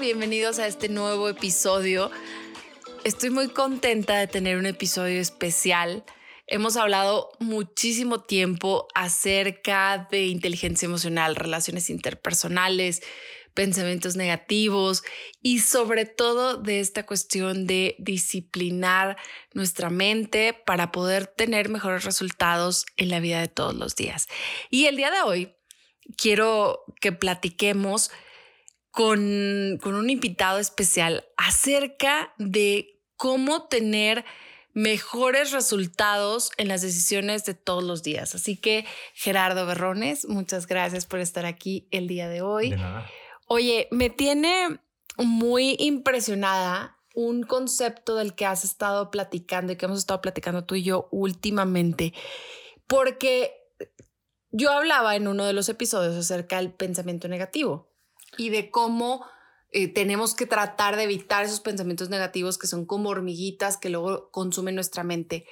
Bienvenidos a este nuevo episodio. Estoy muy contenta de tener un episodio especial. Hemos hablado muchísimo tiempo acerca de inteligencia emocional, relaciones interpersonales, pensamientos negativos y sobre todo de esta cuestión de disciplinar nuestra mente para poder tener mejores resultados en la vida de todos los días. Y el día de hoy quiero que platiquemos con, un invitado especial acerca de cómo tener mejores resultados en las decisiones de todos los días. Así que Gerardo Berrones, muchas gracias por estar aquí el día de hoy. De nada. Oye, me tiene muy impresionada un concepto del que has estado platicando y que hemos estado platicando tú y yo últimamente, porque yo hablaba en uno de los episodios acerca del pensamiento negativo y de cómo eh, tenemos que tratar de evitar esos pensamientos negativos que son como hormiguitas que luego consumen nuestra mente.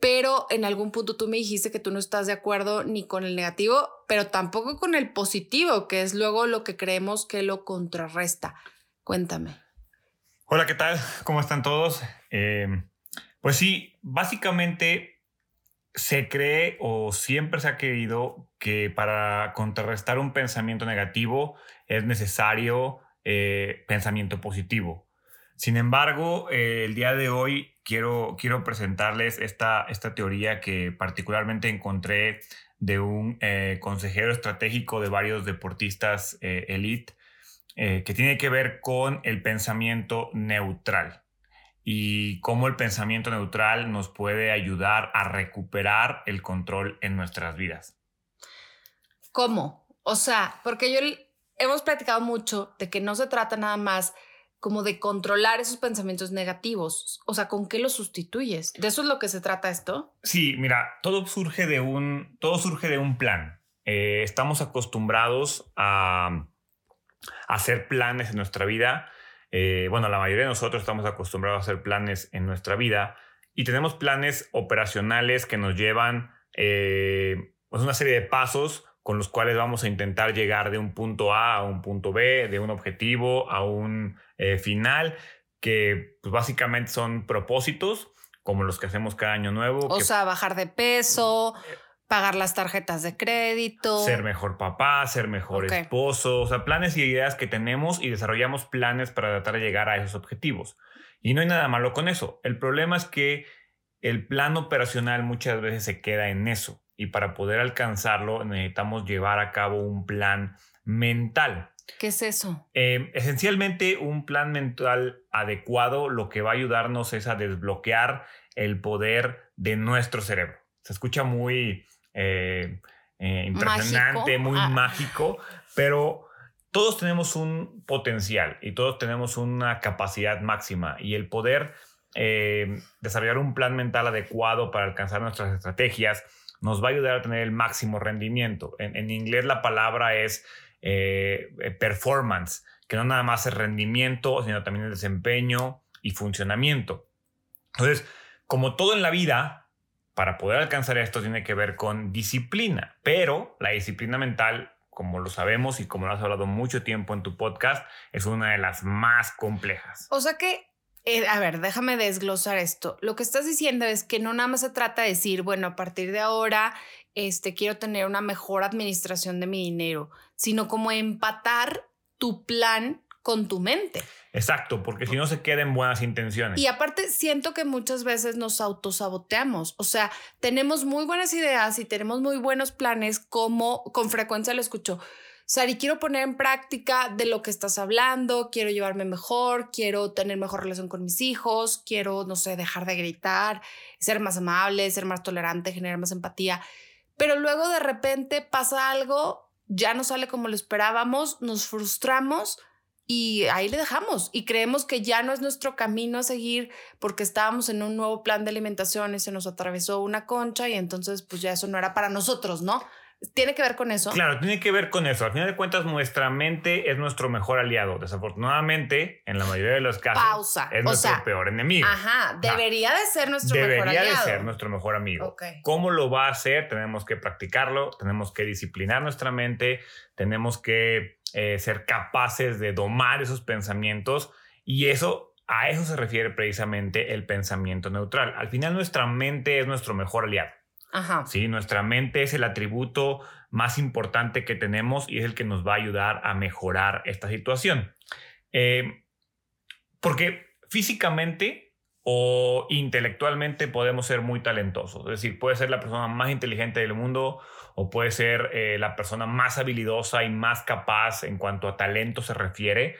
Pero en algún punto tú me dijiste que tú no estás de acuerdo ni con el negativo, pero tampoco con el positivo, que es luego lo que creemos que lo contrarresta. Cuéntame. Hola, ¿qué tal? ¿Cómo están todos? Eh, pues sí, básicamente se cree o siempre se ha creído que para contrarrestar un pensamiento negativo es necesario eh, pensamiento positivo. Sin embargo, eh, el día de hoy quiero, quiero presentarles esta, esta teoría que particularmente encontré de un eh, consejero estratégico de varios deportistas elite, que tiene que ver con el pensamiento neutral y cómo el pensamiento neutral nos puede ayudar a recuperar el control en nuestras vidas. ¿Cómo? O sea, porque yo hemos platicado mucho de que no se trata nada más como de controlar esos pensamientos negativos. O sea, ¿con qué los sustituyes? ¿De eso es lo que se trata esto? Sí, mira, todo surge de un, todo surge de un plan. Eh, estamos acostumbrados a, hacer planes en nuestra vida. Eh, bueno, la mayoría de nosotros estamos acostumbrados a hacer planes en nuestra vida y tenemos planes operacionales que nos llevan eh, pues una serie de pasos con los cuales vamos a intentar llegar de un punto A a un punto B, de un objetivo a un eh, final, que pues, básicamente son propósitos como los que hacemos cada año nuevo. O sea, bajar de peso, pagar las tarjetas de crédito. Ser mejor papá, ser mejor esposo, o sea, planes y ideas que tenemos y desarrollamos planes para tratar de llegar a esos objetivos. Y no hay nada malo con eso. El problema es que el plan operacional muchas veces se queda en eso y para poder alcanzarlo necesitamos llevar a cabo un plan mental. ¿Qué es eso? Eh, esencialmente un plan mental adecuado lo que va a ayudarnos es a desbloquear el poder de nuestro cerebro. Se escucha muy eh, eh, impresionante, muy ah. mágico, pero todos tenemos un potencial y todos tenemos una capacidad máxima y el poder desarrollar un plan mental adecuado para alcanzar nuestras estrategias, nos va a ayudar a tener el máximo rendimiento. En, inglés la palabra es eh, eh, performance, que no nada más es rendimiento, sino también el desempeño y funcionamiento. Entonces, como todo en la vida, para poder alcanzar esto tiene que ver con disciplina, pero la disciplina mental, como lo sabemos y como lo has hablado mucho tiempo en tu podcast, es una de las más complejas. O sea que eh, a ver, déjame desglosar esto. Lo que estás diciendo es que no nada más se trata de decir, bueno, a partir de ahora, este, quiero tener una mejor administración de mi dinero, sino como empatar tu plan con tu mente. Exacto, porque si no se quedan buenas intenciones. Y aparte, siento que muchas veces nos autosaboteamos. O sea, tenemos muy buenas ideas y tenemos muy buenos planes, como con frecuencia lo escucho Sari, quiero poner en práctica de lo que estás hablando, quiero llevarme mejor, quiero tener mejor relación con mis hijos, quiero, no sé, dejar de gritar, ser más amable, ser más tolerante, generar más empatía. Pero luego de repente pasa algo, ya no sale como lo esperábamos, nos frustramos y ahí le dejamos y creemos que ya no es nuestro camino a seguir porque estábamos en un nuevo plan de alimentación y se nos atravesó una concha y entonces pues ya eso no era para nosotros, ¿no? ¿Tiene que ver con eso? Claro, tiene que ver con eso. Al final de cuentas, nuestra mente es nuestro mejor aliado. Desafortunadamente, en la mayoría de los casos, Pausa. es nuestro peor enemigo. Ajá, debería de ser nuestro mejor aliado. Debería de ser nuestro mejor amigo. ¿Cómo lo va a hacer? Tenemos que practicarlo, tenemos que disciplinar nuestra mente, tenemos que eh, ser capaces de domar esos pensamientos y eso, a eso se refiere precisamente el pensamiento neutral. Al final, nuestra mente es nuestro mejor aliado. Ajá. Sí, nuestra mente es el atributo más importante que tenemos y es el que nos va a ayudar a mejorar esta situación. Eh, porque físicamente o intelectualmente podemos ser muy talentosos. Es decir, puede ser la persona más inteligente del mundo o puede ser eh, la persona más habilidosa y más capaz en cuanto a talento se refiere.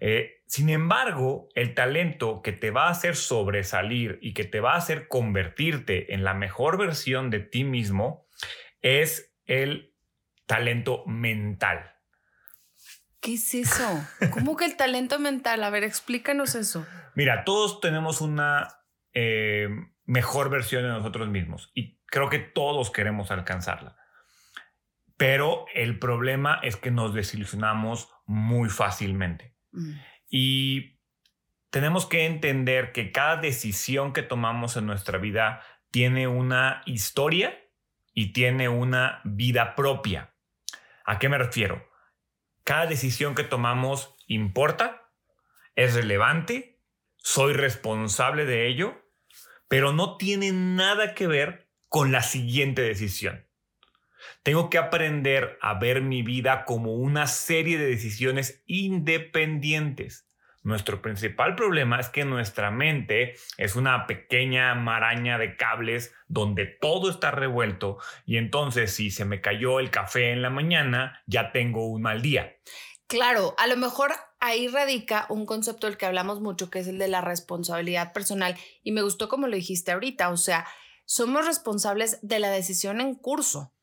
Eh, sin embargo, el talento que te va a hacer sobresalir y que te va a hacer convertirte en la mejor versión de ti mismo es el talento mental. ¿Qué es eso? ¿Cómo que el talento mental? A ver, explícanos eso. Mira, todos tenemos una eh, mejor versión de nosotros mismos y creo que todos queremos alcanzarla. Pero el problema es que nos desilusionamos muy fácilmente. Mm. Y tenemos que entender que cada decisión que tomamos en nuestra vida tiene una historia y tiene una vida propia. ¿A qué me refiero? Cada decisión que tomamos importa, es relevante, soy responsable de ello, pero no tiene nada que ver con la siguiente decisión. Tengo que aprender a ver mi vida como una serie de decisiones independientes. Nuestro principal problema es que nuestra mente es una pequeña maraña de cables donde todo está revuelto y entonces si se me cayó el café en la mañana, ya tengo un mal día. Claro, a lo mejor ahí radica un concepto del que hablamos mucho, que es el de la responsabilidad personal. Y me gustó como lo dijiste ahorita, o sea, somos responsables de la decisión en curso.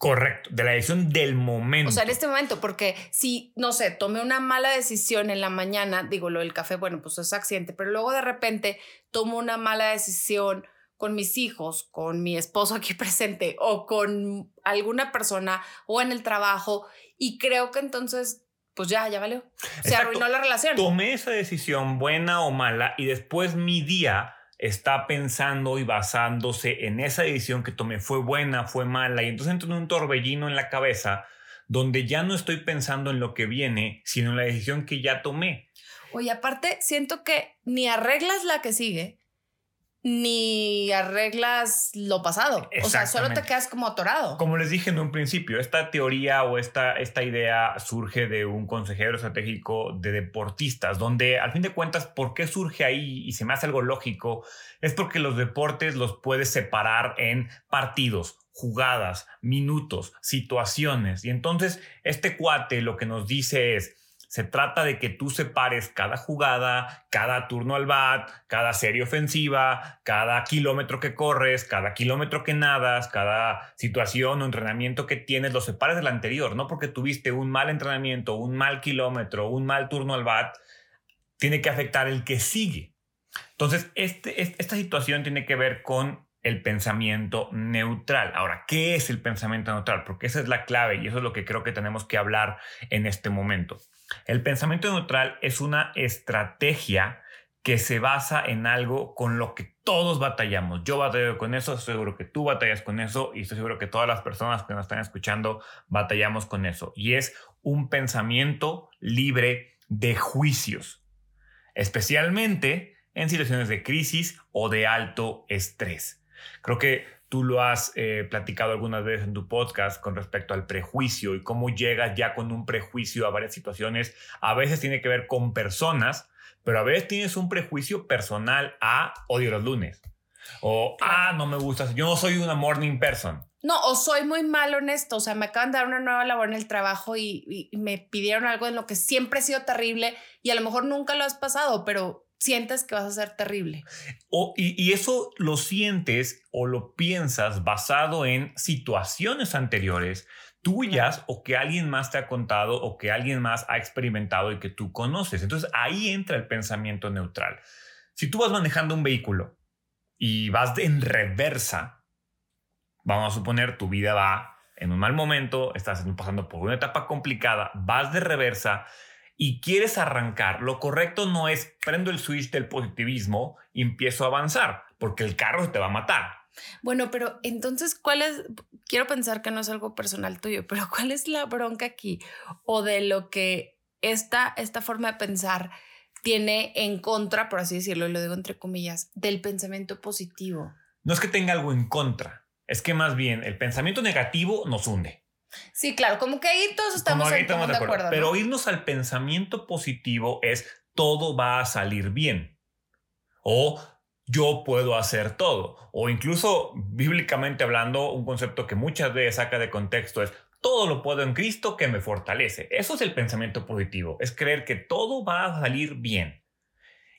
Correcto, de la decisión del momento. O sea, en este momento, porque si, no sé, tomé una mala decisión en la mañana, digo, lo del café, bueno, pues es accidente, pero luego de repente tomo una mala decisión con mis hijos, con mi esposo aquí presente o con alguna persona o en el trabajo y creo que entonces pues ya, ya valió. Se arruinó la relación. Tomé esa decisión buena o mala y después mi día está pensando y basándose en esa decisión que tomé, fue buena, fue mala, y entonces entro en un torbellino en la cabeza donde ya no estoy pensando en lo que viene, sino en la decisión que ya tomé. Oye, aparte, siento que ni arreglas la que sigue, ni arreglas lo pasado. O sea, solo te quedas como atorado. Como les dije en un principio, esta teoría o esta, esta idea surge de un consejero estratégico de deportistas, donde al fin de cuentas, ¿por qué surge ahí? Y se me hace algo lógico, es porque los deportes los puedes separar en partidos, jugadas, minutos, situaciones. Y entonces este cuate lo que nos dice es, se trata de que tú separes cada jugada, cada turno al bat, cada serie ofensiva, cada kilómetro que corres, cada kilómetro que nadas, cada situación o entrenamiento que tienes, lo separes del anterior, no porque tuviste un mal entrenamiento, un mal kilómetro, un mal turno al bat, tiene que afectar el que sigue. Entonces, este, esta situación tiene que ver con el pensamiento neutral. Ahora, ¿qué es el pensamiento neutral? Porque esa es la clave y eso es lo que creo que tenemos que hablar en este momento. El pensamiento neutral es una estrategia que se basa en algo con lo que todos batallamos. Yo batallo con eso, estoy seguro que tú batallas con eso y estoy seguro que todas las personas que nos están escuchando batallamos con eso. Y es un pensamiento libre de juicios, especialmente en situaciones de crisis o de alto estrés. Creo que tú lo has eh, platicado algunas veces en tu podcast con respecto al prejuicio y cómo llegas ya con un prejuicio a varias situaciones. A veces tiene que ver con personas, pero a veces tienes un prejuicio personal a odio los lunes. O, ah, no me gusta, yo no soy una morning person. No, o soy muy mal honesto, o sea, me acaban de dar una nueva labor en el trabajo y me pidieron algo en lo que siempre he sido terrible y a lo mejor nunca lo has pasado, pero sientes que vas a ser terrible. O, y, eso lo sientes o lo piensas basado en situaciones anteriores tuyas o que alguien más te ha contado o que alguien más ha experimentado y que tú conoces. Entonces ahí entra el pensamiento neutral. Si tú vas manejando un vehículo y vas en reversa, vamos a suponer tu vida va en un mal momento, estás pasando por una etapa complicada, vas de reversa y quieres arrancar, lo correcto no es prendo el switch del positivismo y empiezo a avanzar, porque el carro te va a matar. Bueno, pero entonces, ¿cuál es? Quiero pensar que no es algo personal tuyo, pero ¿cuál es la bronca aquí? O de lo que esta, esta forma de pensar tiene en contra, por así decirlo, y lo digo entre comillas, del pensamiento positivo. No es que tenga algo en contra, es que más bien el pensamiento negativo nos hunde. Sí, claro, como que ahí todos estamos, de acuerdo. pero irnos al pensamiento positivo es todo va a salir bien. O yo puedo hacer todo. O incluso bíblicamente hablando, un concepto que muchas veces saca de contexto es todo lo puedo en Cristo que me fortalece. Eso es el pensamiento positivo, es creer que todo va a salir bien.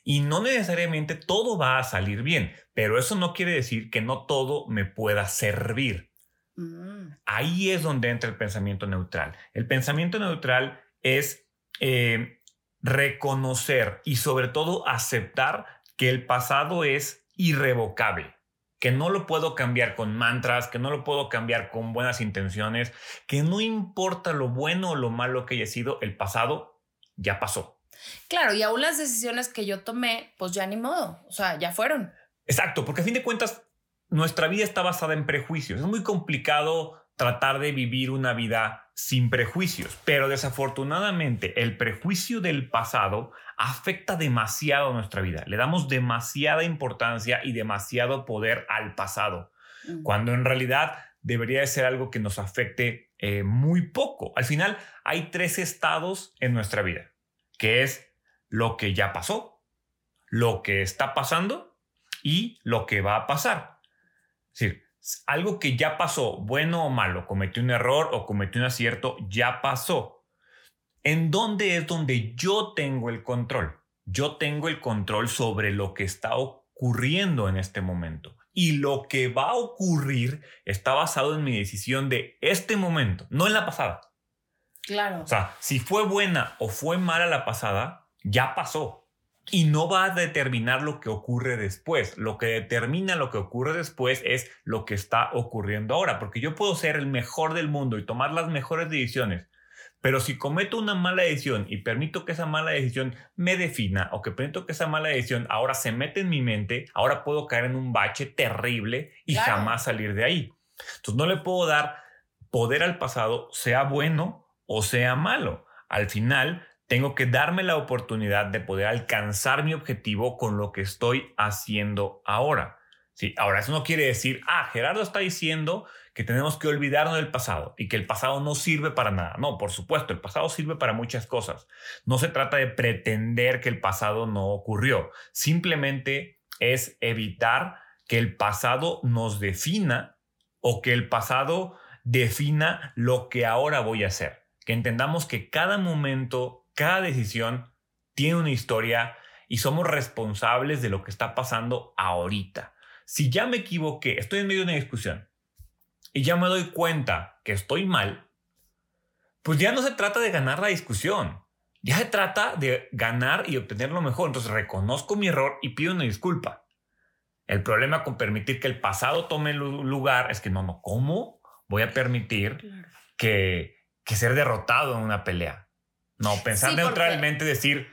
Y no necesariamente todo va a salir bien, pero eso no quiere decir que no todo me pueda servir. Mm. Ahí es donde entra el pensamiento neutral. El pensamiento neutral es eh, reconocer y sobre todo aceptar que el pasado es irrevocable, que no lo puedo cambiar con mantras, que no lo puedo cambiar con buenas intenciones, que no importa lo bueno o lo malo que haya sido, el pasado ya pasó. Claro, y aún las decisiones que yo tomé, pues ya ni modo, o sea, ya fueron. Exacto, porque a fin de cuentas, nuestra vida está basada en prejuicios. Es muy complicado tratar de vivir una vida sin prejuicios, pero desafortunadamente el prejuicio del pasado afecta demasiado nuestra vida. Le damos demasiada importancia y demasiado poder al pasado, mm. cuando en realidad debería de ser algo que nos afecte eh, muy poco. Al final hay tres estados en nuestra vida, que es lo que ya pasó, lo que está pasando y lo que va a pasar. Es decir, algo que ya pasó, bueno o malo, cometió un error o cometió un acierto, ya pasó ¿En dónde es donde yo tengo el control? Yo tengo el control sobre lo que está ocurriendo en este momento. Y lo que va a ocurrir está basado en mi decisión de este momento, no en la pasada. Claro. O sea, si fue buena o fue mala la pasada, ya pasó. Y no va a determinar lo que ocurre después. Lo que determina lo que ocurre después es lo que está ocurriendo ahora. Porque yo puedo ser el mejor del mundo y tomar las mejores decisiones pero si cometo una mala decisión y permito que esa mala decisión me defina o que permito que esa mala decisión ahora se mete en mi mente, ahora puedo caer en un bache terrible y jamás salir de ahí. Entonces no le puedo dar poder al pasado, sea bueno o sea malo. Al final, tengo que darme la oportunidad de poder alcanzar mi objetivo con lo que estoy haciendo ahora. Sí, ahora eso no quiere decir, ah, Gerardo está diciendo que tenemos que olvidarnos del pasado y que el pasado no sirve para nada. No, por supuesto, el pasado sirve para muchas cosas. No se trata de pretender que el pasado no ocurrió. Simplemente es evitar que el pasado nos defina o que el pasado defina lo que ahora voy a hacer. Que entendamos que cada momento, cada decisión tiene una historia y somos responsables de lo que está pasando ahorita. Si ya me equivoqué, estoy en medio de una discusión y ya me doy cuenta que estoy mal, pues ya no se trata de ganar la discusión. Ya se trata de ganar y obtener lo mejor. Entonces reconozco mi error y pido una disculpa. El problema con permitir que el pasado tome lugar es que no, no, ¿cómo voy a permitir que, que ser derrotado en una pelea? No, pensar neutralmente, decir,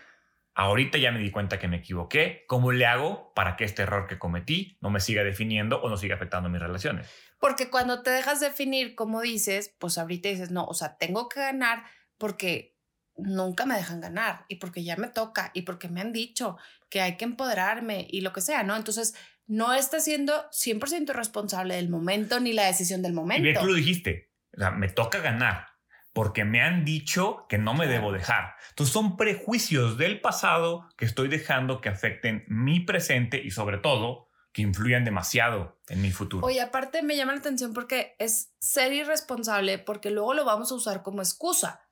ahorita ya me di cuenta que me equivoqué, ¿cómo le hago para que este error que cometí no me siga definiendo o no siga afectando mis relaciones? Porque cuando te dejas definir, como dices, pues ahorita dices, no, o sea, tengo que ganar porque nunca me dejan ganar y porque ya me toca y porque me han dicho que hay que empoderarme y lo que sea, ¿no? Entonces, no estás siendo 100% responsable del momento ni la decisión del momento. Y bien, tú lo dijiste, o sea, me toca ganar porque me han dicho que no me debo dejar. Entonces son prejuicios del pasado que estoy dejando que afecten mi presente y sobre todo que influyan demasiado en mi futuro. Oye, aparte me llama la atención porque es ser irresponsable porque luego lo vamos a usar como excusa.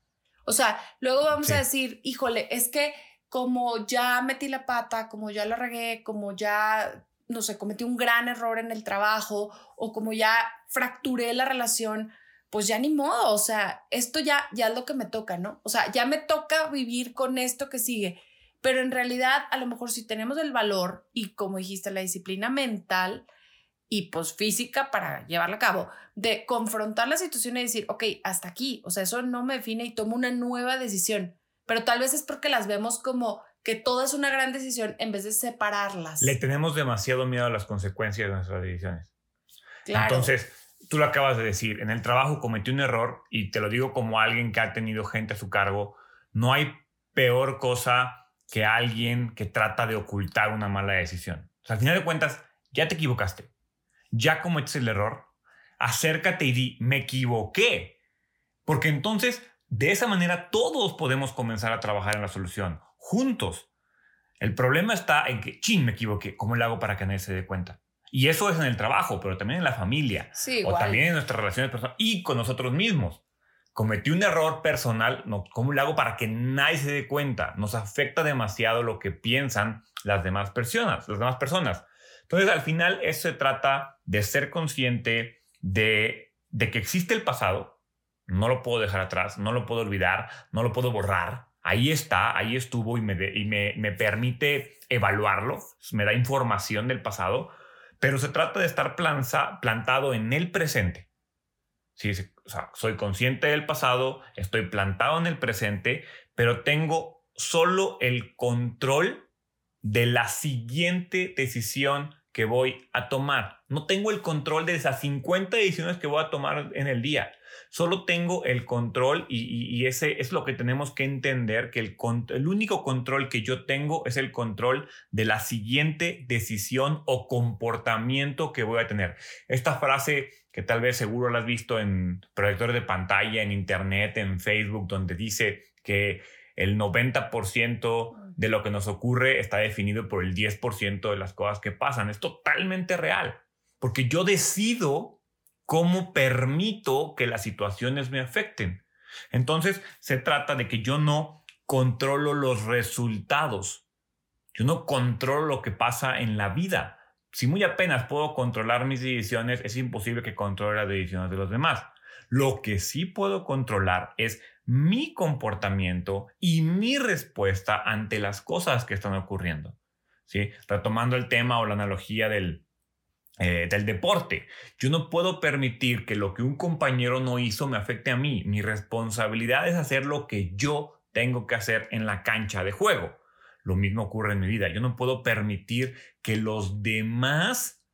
O sea, luego vamos a decir, híjole, es que como ya metí la pata, como ya la regué, como ya, no sé, cometí un gran error en el trabajo o como ya fracturé la relación, pues ya ni modo, o sea, esto ya, ya es lo que me toca, ¿no? O sea, ya me toca vivir con esto que sigue. Pero en realidad, a lo mejor si tenemos el valor y como dijiste, la disciplina mental y pues física para llevarla a cabo, de confrontar la situación y decir, ok, hasta aquí, o sea, eso no me define y tomo una nueva decisión. Pero tal vez es porque las vemos como que todo es una gran decisión en vez de separarlas. Le tenemos demasiado miedo a las consecuencias de nuestras decisiones. Entonces, tú lo acabas de decir, en el trabajo cometí un error y te lo digo como alguien que ha tenido gente a su cargo, no hay peor cosa que alguien que trata de ocultar una mala decisión. O sea, al final de cuentas, ya te equivocaste, ya cometes el error, acércate y di, me equivoqué. Porque entonces, de esa manera, todos podemos comenzar a trabajar en la solución, juntos. El problema está en que, chin, me equivoqué, ¿cómo le hago para que nadie se dé cuenta? Y eso es en el trabajo, pero también en la familia. o también en nuestras relaciones personales y con nosotros mismos. Cometí un error personal, no, ¿cómo lo hago para que nadie se dé cuenta? Nos afecta demasiado lo que piensan las demás personas, las demás personas. Entonces, al final, eso se trata de ser consciente de, de que existe el pasado, no lo puedo dejar atrás, no lo puedo olvidar, no lo puedo borrar. Ahí está, ahí estuvo y me, y me, me permite evaluarlo, me da información del pasado, pero se trata de estar plantado en el presente. Sí, soy consciente del pasado, estoy plantado en el presente, pero tengo solo el control de la siguiente decisión que voy a tomar. No tengo el control de esas 50 decisiones que voy a tomar en el día. Solo tengo el control y, ese es lo que tenemos que entender, que el, el único control que yo tengo es el control de la siguiente decisión o comportamiento que voy a tener. Esta frase que tal vez seguro la has visto en proyectores de pantalla, en internet, en Facebook, donde dice que el 90% de lo que nos ocurre está definido por el 10% de las cosas que pasan. Es totalmente real, porque yo decido cómo permito que las situaciones me afecten. Entonces, se trata de que yo no controlo los resultados. Yo no controlo lo que pasa en la vida. Si muy apenas puedo controlar mis decisiones, es imposible que controle las decisiones de los demás. Lo que sí puedo controlar es mi comportamiento y mi respuesta ante las cosas que están ocurriendo. ¿sí? Retomando el tema o la analogía del, eh, del deporte, yo no puedo permitir que lo que un compañero no hizo me afecte a mí. Mi responsabilidad es hacer lo que yo tengo que hacer en la cancha de juego. Lo mismo ocurre en mi vida. Yo no puedo permitir que los demás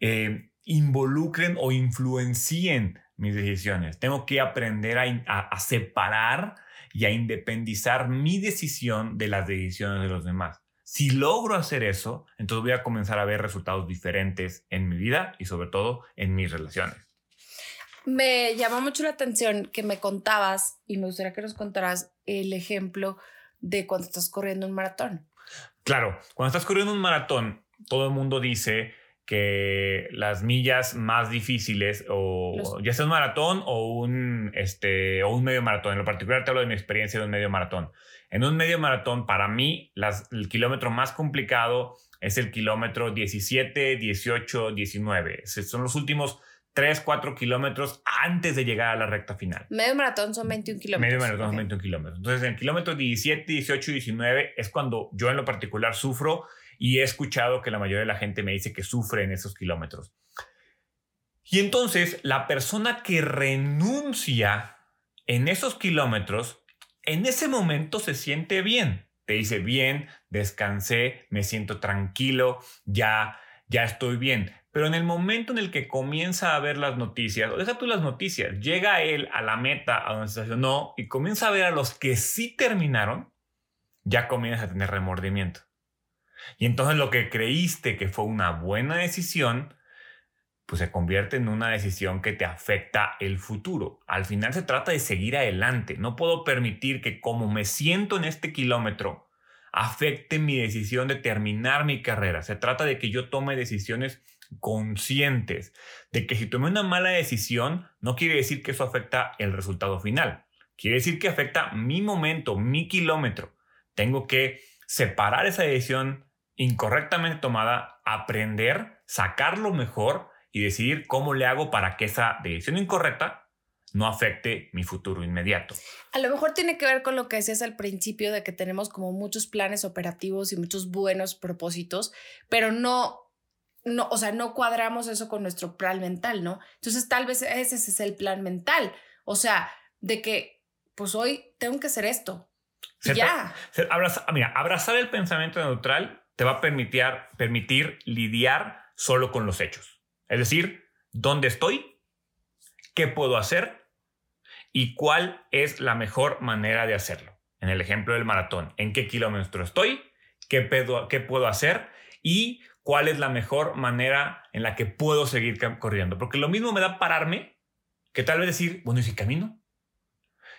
eh, involucren o influencien mis decisiones. Tengo que aprender a, separar y a independizar mi decisión de las decisiones de los demás. Si logro hacer eso, entonces voy a comenzar a ver resultados diferentes en mi vida y sobre todo en mis relaciones. Me llamó mucho la atención que me contabas y me gustaría que nos contaras el ejemplo de cuando estás corriendo un maratón. Claro, cuando estás corriendo un maratón, todo el mundo dice que las millas más difíciles, o ya sea un maratón o un, este, o un medio maratón, en lo particular te hablo de mi experiencia de un medio maratón. En un medio maratón, para mí, las, el kilómetro más complicado es el kilómetro 17, 18, 19. Son los últimos 3, 4 kilómetros antes de llegar a la recta final. Medio maratón son 21 kilómetros. Medio maratón son 21 kilómetros. Entonces, en el kilómetro 17, 18 y 19 es cuando yo en lo particular sufro y he escuchado que la mayoría de la gente me dice que sufre en esos kilómetros. Y entonces la persona que renuncia en esos kilómetros, en ese momento se siente bien. Te dice bien, descansé, me siento tranquilo, ya, ya estoy bien. Pero en el momento en el que comienza a ver las noticias, o deja tú las noticias, llega él a la meta a donde se estacionó y comienza a ver a los que sí terminaron, ya comienza a tener remordimiento. Y entonces lo que creíste que fue una buena decisión, pues se convierte en una decisión que te afecta el futuro. Al final se trata de seguir adelante. No puedo permitir que como me siento en este kilómetro, afecte mi decisión de terminar mi carrera. Se trata de que yo tome decisiones conscientes, de que si tomé una mala decisión, no quiere decir que eso afecta el resultado final. Quiere decir que afecta mi momento, mi kilómetro. Tengo que separar esa decisión incorrectamente tomada, aprender, sacar lo mejor y decidir cómo le hago para que esa decisión incorrecta no afecte mi futuro inmediato. A lo mejor tiene que ver con lo que decías al principio de que tenemos como muchos planes operativos y muchos buenos propósitos, pero no, no, o sea, no cuadramos eso con nuestro plan mental, ¿no? Entonces tal vez ese es el plan mental, o sea, de que pues hoy tengo que hacer esto. ya. mira, abrazar el pensamiento neutral te va a permitir, permitir lidiar solo con los hechos. Es decir, ¿dónde estoy? ¿Qué puedo hacer? y cuál es la mejor manera de hacerlo. En el ejemplo del maratón, ¿en qué kilómetro estoy? ¿Qué, qué puedo hacer? Y cuál es la mejor manera en la que puedo seguir corriendo. Porque lo mismo me da pararme que tal vez decir, bueno, ¿y si camino?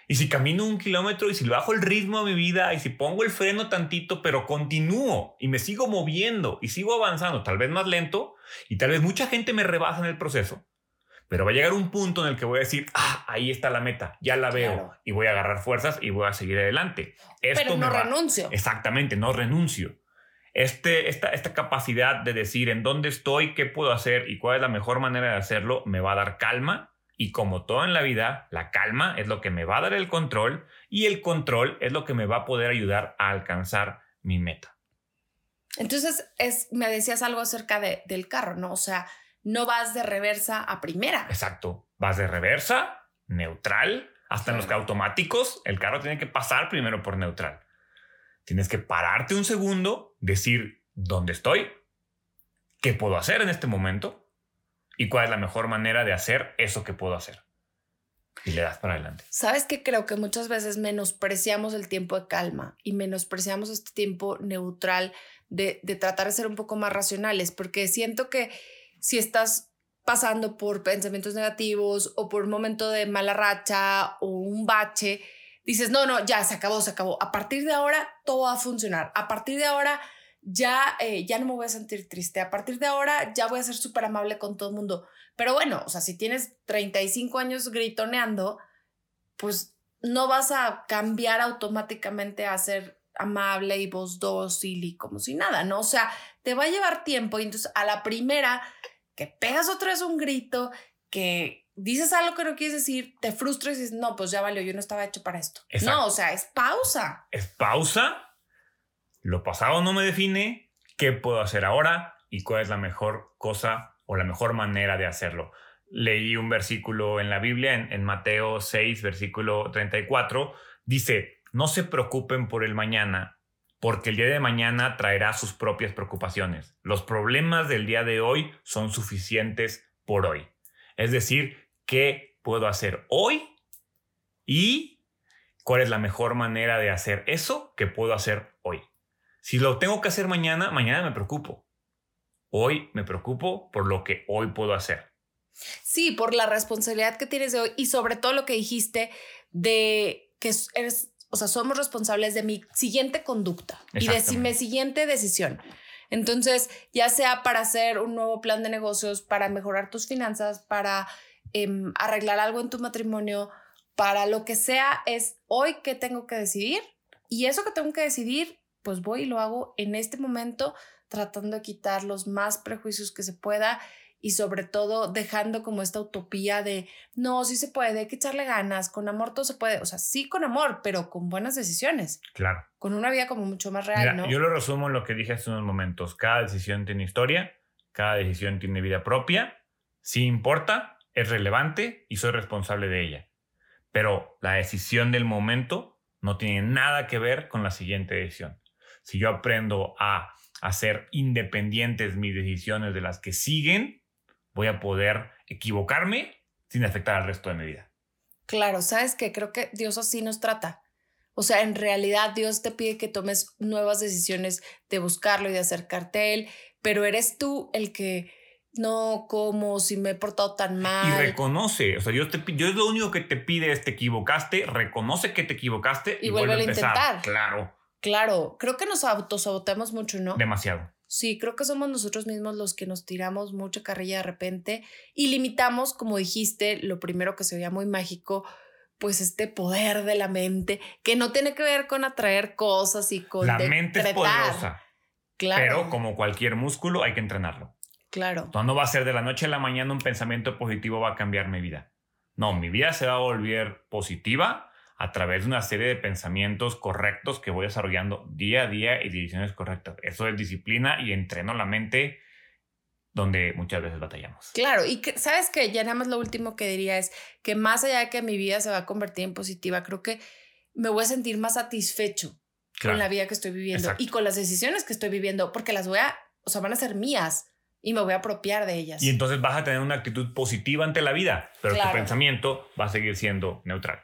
Y si camino un kilómetro y si bajo el ritmo a mi vida y si pongo el freno tantito, pero continúo y me sigo moviendo y sigo avanzando, tal vez más lento y tal vez mucha gente me rebasa en el proceso, pero va a llegar un punto en el que voy a decir, ah, ahí está la meta, ya la veo y voy a agarrar fuerzas y voy a seguir adelante. Esto Pero no renuncio. Exactamente, no renuncio. Este, esta, esta capacidad de decir en dónde estoy, qué puedo hacer y cuál es la mejor manera de hacerlo, me va a dar calma. Y como todo en la vida, la calma es lo que me va a dar el control y el control es lo que me va a poder ayudar a alcanzar mi meta. Entonces, es, me decías algo acerca de, del carro, ¿no? O sea, no vas de reversa a primera. Exacto. Vas de reversa, neutral, hasta en los automáticos, el carro tiene que pasar primero por neutral. Tienes que pararte un segundo, decir dónde estoy, qué puedo hacer en este momento y cuál es la mejor manera de hacer eso que puedo hacer. Y le das para adelante. Sabes que creo que muchas veces menospreciamos el tiempo de calma y menospreciamos este tiempo neutral de, de tratar de ser un poco más racionales, porque siento que si estás pasando por pensamientos negativos o por un momento de mala racha o un bache, dices, no, no, ya se acabó, se acabó. A partir de ahora todo va a funcionar. A partir de ahora ya, eh, ya no me voy a sentir triste. A partir de ahora ya voy a ser súper amable con todo el mundo. Pero bueno, o sea, si tienes 35 años gritoneando, pues no vas a cambiar automáticamente a ser amable y voz dócil y como si nada, ¿no? O sea, te va a llevar tiempo y entonces a la primera que pegas otra vez un grito, que dices algo que no quieres decir, te frustras y dices, no, pues ya valió, yo no estaba hecho para esto. No, o sea, es pausa. Es pausa. Lo pasado no me define. ¿Qué puedo hacer ahora? ¿Y cuál es la mejor cosa o la mejor manera de hacerlo? Leí un versículo en la Biblia, en, Mateo 6, versículo 34. Dice, no se preocupen por el mañana, porque el día de mañana traerá sus propias preocupaciones. Los problemas del día de hoy son suficientes por hoy. Es decir, ¿qué puedo hacer hoy? Y cuál es la mejor manera de hacer eso que puedo hacer. Si lo tengo que hacer mañana, mañana me preocupo. Hoy me preocupo por lo que hoy puedo hacer. Sí, por la responsabilidad que tienes de hoy y sobre todo lo que dijiste de que eres o sea, somos responsables de mi siguiente conducta y de mi siguiente decisión. Entonces, ya sea para hacer un nuevo plan de negocios, para mejorar tus finanzas, para em, arreglar algo en tu matrimonio, para lo que sea, es hoy que tengo que decidir. Y eso que tengo que decidir, pues voy y lo hago en este momento, tratando de quitar los más prejuicios que se pueda y sobre todo dejando como esta utopía de, no, sí se puede, hay que echarle ganas, con amor todo se puede, o sea, sí con amor, pero con buenas decisiones. Claro. Con una vida como mucho más real, ¿no? Yo lo resumo en lo que dije hace unos momentos, cada decisión tiene historia, cada decisión tiene vida propia, sí importa, es relevante y soy responsable de ella. Pero la decisión del momento no tiene nada que ver con la siguiente decisión. Si yo aprendo a hacer independientes mis decisiones de las que siguen, voy a poder equivocarme sin afectar al resto de mi vida. Claro, sabes que creo que Dios así nos trata. O sea, en realidad Dios te pide que tomes nuevas decisiones de buscarlo y de acercarte a Él, pero eres tú el que no, como si me he portado tan mal. Y reconoce, o sea, Dios, te, Dios lo único que te pide es te equivocaste, reconoce que te equivocaste y, vuelve, a, intentar. Claro. Claro, creo que nos autosaboteamos mucho, ¿no? Demasiado. Sí, creo que somos nosotros mismos los que nos tiramos mucha carrilla de repente y limitamos, como dijiste, lo primero que se veía muy mágico, pues este poder de la mente, que no tiene que ver con atraer cosas y con... La mente es poderosa. Claro. Pero como cualquier músculo hay que entrenarlo. Claro. No va a ser de la noche a la mañana un pensamiento positivo va a cambiar mi vida. No, mi vida se va a volver positiva a través de una serie de pensamientos correctos que voy desarrollando día a día y decisiones correctas. Eso es disciplina y entreno la mente donde muchas veces batallamos. Claro, y que, sabes que ya nada más lo último que diría es que más allá de que mi vida se va a convertir en positiva, creo que me voy a sentir más satisfecho con la vida que estoy viviendo y con las decisiones que estoy viviendo, porque las voy a, o sea, van a ser mías y me voy a apropiar de ellas. Y entonces vas a tener una actitud positiva ante la vida, pero tu pensamiento va a seguir siendo neutral.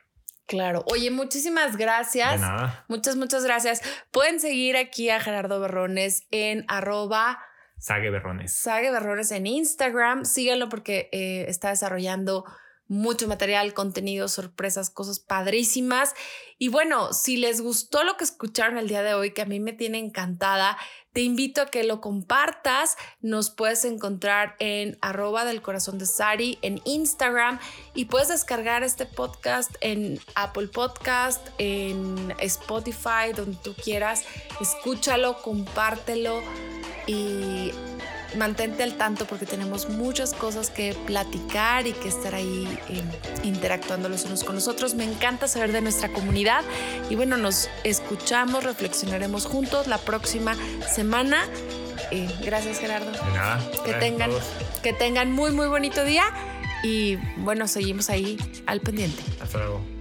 Claro. Oye, muchísimas gracias. De nada. Muchas, muchas gracias. Pueden seguir aquí a Gerardo Berrones en arroba Sague Berrones. Sague Berrones en Instagram. Síganlo porque eh, está desarrollando mucho material, contenido, sorpresas, cosas padrísimas. Y bueno, si les gustó lo que escucharon el día de hoy, que a mí me tiene encantada, te invito a que lo compartas. Nos puedes encontrar en arroba del corazón de Sari en Instagram y puedes descargar este podcast en Apple Podcast, en Spotify, donde tú quieras. Escúchalo, compártelo y mantente al tanto porque tenemos muchas cosas que platicar y que estar ahí eh, interactuando los unos con los otros. Me encanta saber de nuestra comunidad y bueno, nos escuchamos, reflexionaremos juntos la próxima semana. Eh, gracias Gerardo. De nada. Que tengan, que tengan muy muy bonito día y bueno, seguimos ahí al pendiente. Hasta luego.